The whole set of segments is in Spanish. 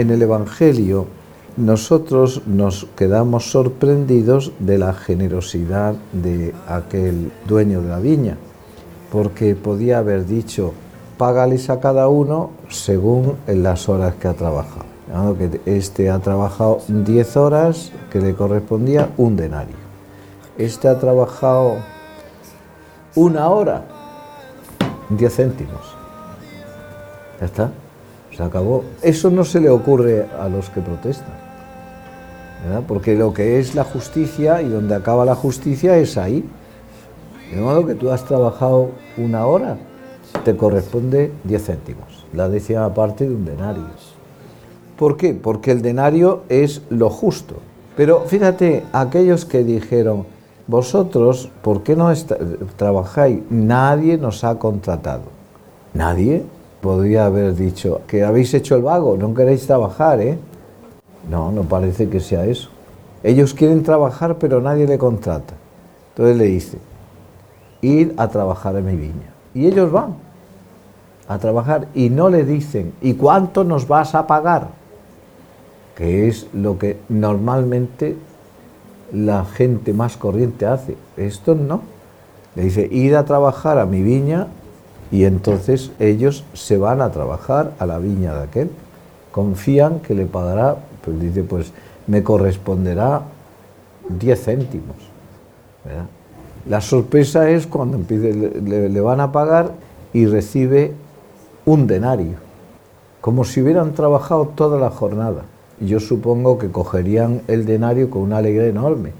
en el Evangelio nosotros nos quedamos sorprendidos de la generosidad de aquel dueño de la viña, porque podía haber dicho, págales a cada uno según las horas que ha trabajado. Que este ha trabajado 10 horas, que le correspondía un denario. Este ha trabajado una hora, 10 céntimos. Ya está, se acabó. Eso no se le ocurre a los que protestan. Porque lo que es la justicia y donde acaba la justicia es ahí. De modo que tú has trabajado una hora, te corresponde 10 céntimos, la décima parte de un denario. ¿Por qué? Porque el denario es lo justo. Pero fíjate, aquellos que dijeron, vosotros, ¿por qué no trabajáis? Nadie nos ha contratado. Nadie podría haber dicho que habéis hecho el vago, no queréis trabajar, ¿eh? No, no parece que sea eso. Ellos quieren trabajar, pero nadie le contrata. Entonces le dice, ir a trabajar en mi viña. Y ellos van a trabajar y no le dicen, ¿y cuánto nos vas a pagar? Que es lo que normalmente la gente más corriente hace. Esto no. Le dice, ir a trabajar a mi viña y entonces ellos se van a trabajar a la viña de aquel. Confían que le pagará pues dice, pues me corresponderá 10 céntimos. La sorpresa es cuando empiece, le, van a pagar y recibe un denario, como si hubieran trabajado toda la jornada. Yo supongo que cogerían el denario con una alegría enorme,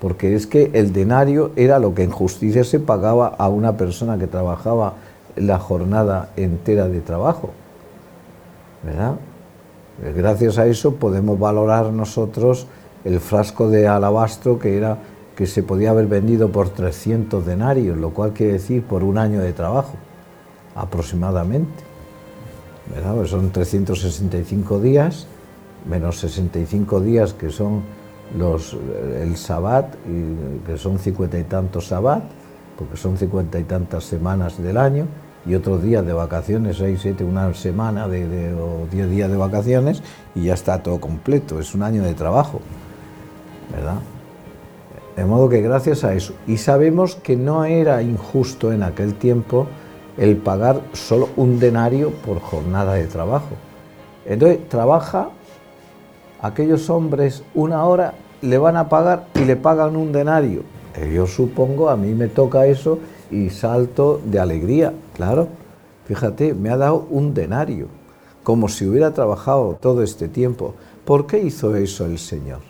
porque es que el denario era lo que en justicia se pagaba a una persona que trabajaba la jornada entera de trabajo. ¿Verdad? Eh, gracias a eso podemos valorar nosotros el frasco de alabastro que era que se podía haber vendido por 300 denarios, lo cual quiere decir por un año de trabajo, aproximadamente. ¿Verdad? Pues son 365 días, menos 65 días que son los, el sabbat, que son cincuenta y tantos sabbat, porque son cincuenta y tantas semanas del año, y otros días de vacaciones, 6, 7, una semana de, o 10 días de vacaciones y ya está todo completo, es un año de trabajo, ¿verdad? De modo que gracias a eso, y sabemos que no era injusto en aquel tiempo el pagar solo un denario por jornada de trabajo. Entonces, trabaja aquellos hombres una hora, le van a pagar y le pagan un denario. Yo supongo, a mí me toca eso y salto de alegría, claro. Fíjate, me ha dado un denario, como si hubiera trabajado todo este tiempo. ¿Por qué hizo eso el Señor?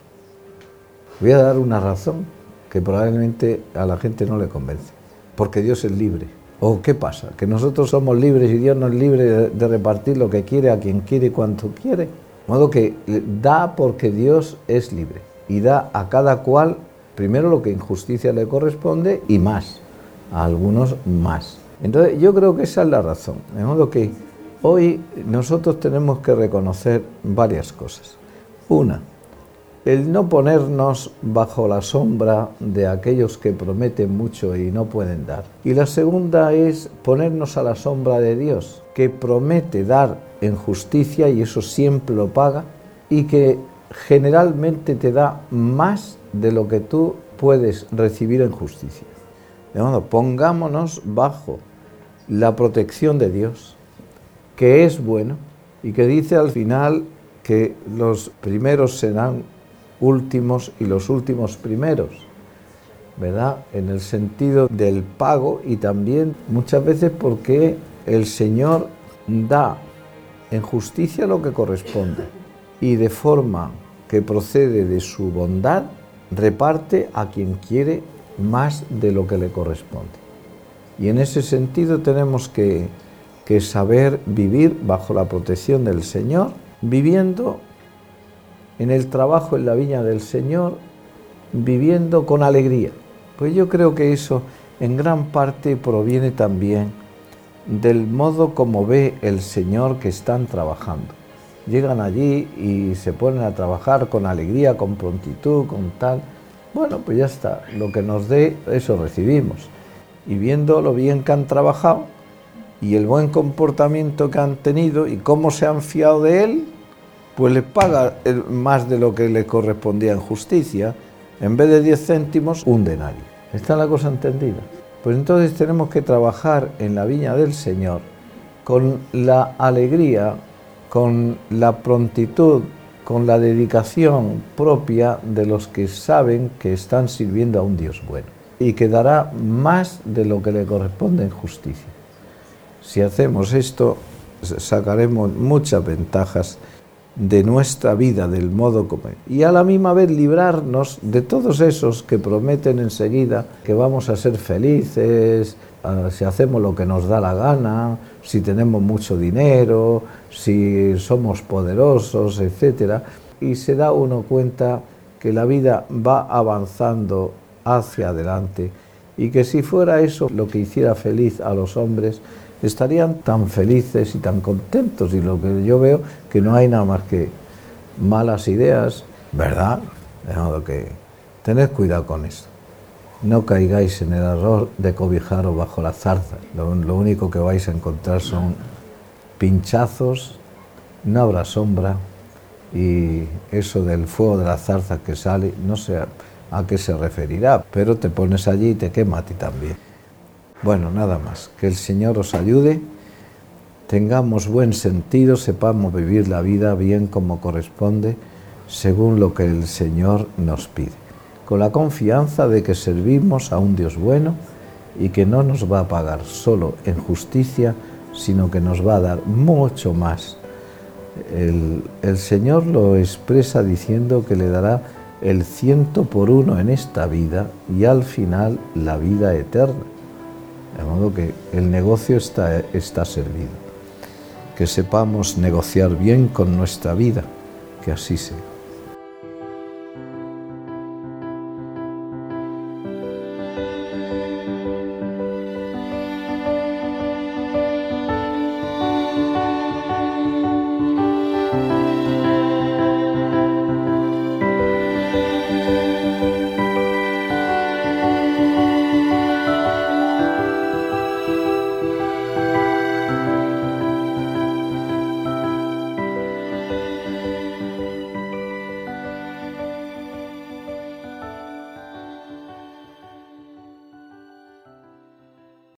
Voy a dar una razón que probablemente a la gente no le convence. Porque Dios es libre. ¿O qué pasa? ¿Que nosotros somos libres y Dios no es libre de, repartir lo que quiere a quien quiere y cuanto quiere? De modo que da porque Dios es libre y da a cada cual primero lo que en justicia le corresponde y más a algunos más. Entonces yo creo que esa es la razón. De modo que hoy nosotros tenemos que reconocer varias cosas. Una, el no ponernos bajo la sombra de aquellos que prometen mucho y no pueden dar. Y la segunda es ponernos a la sombra de Dios, que promete dar en justicia y eso siempre lo paga y que generalmente te da más de lo que tú puedes recibir en justicia. Pongámonos bajo la protección de Dios, que es bueno y que dice al final que los primeros serán últimos y los últimos primeros, ¿verdad? En el sentido del pago y también muchas veces porque el Señor da en justicia lo que corresponde y de forma que procede de su bondad reparte a quien quiere más de lo que le corresponde. Y en ese sentido tenemos que, saber vivir bajo la protección del Señor, viviendo en el trabajo en la viña del Señor, viviendo con alegría. Pues yo creo que eso en gran parte proviene también del modo como ve el Señor que están trabajando. Llegan allí y se ponen a trabajar con alegría, con prontitud, con tal bueno, pues ya está, lo que nos dé, eso recibimos. Y viendo lo bien que han trabajado y el buen comportamiento que han tenido y cómo se han fiado de él, pues le paga más de lo que le correspondía en justicia, en vez de 10 céntimos, un denario. ¿Está la cosa entendida? Pues entonces tenemos que trabajar en la viña del Señor con la alegría, con la prontitud, con la dedicación propia de los que saben que están sirviendo a un Dios bueno y que dará más de lo que le corresponde en justicia. Si hacemos esto, sacaremos muchas ventajas de nuestra vida del modo como y a la misma vez librarnos de todos esos que prometen enseguida que vamos a ser felices si hacemos lo que nos da la gana, si tenemos mucho dinero, si somos poderosos, etcétera, y se da uno cuenta que la vida va avanzando hacia adelante y que si fuera eso lo que hiciera feliz a los hombres, estarían tan felices y tan contentos. Y lo que yo veo que no hay nada más que malas ideas, ¿verdad? De modo que tened cuidado con eso. No caigáis en el error de cobijaros bajo la zarza. Lo, lo único que vais a encontrar son pinchazos, no habrá sombra y eso del fuego de la zarza que sale, no sé a qué se referirá, pero te pones allí y te quema a ti también. Bueno, nada más. Que el Señor os ayude, tengamos buen sentido, sepamos vivir la vida bien como corresponde, según lo que el Señor nos pide, con la confianza de que servimos a un Dios bueno y que no nos va a pagar solo en justicia, sino que nos va a dar mucho más. El, el Señor lo expresa diciendo que le dará el ciento por uno en esta vida y al final la vida eterna. De modo que el negocio está, está servido. Que sepamos negociar bien con nuestra vida, que así sea.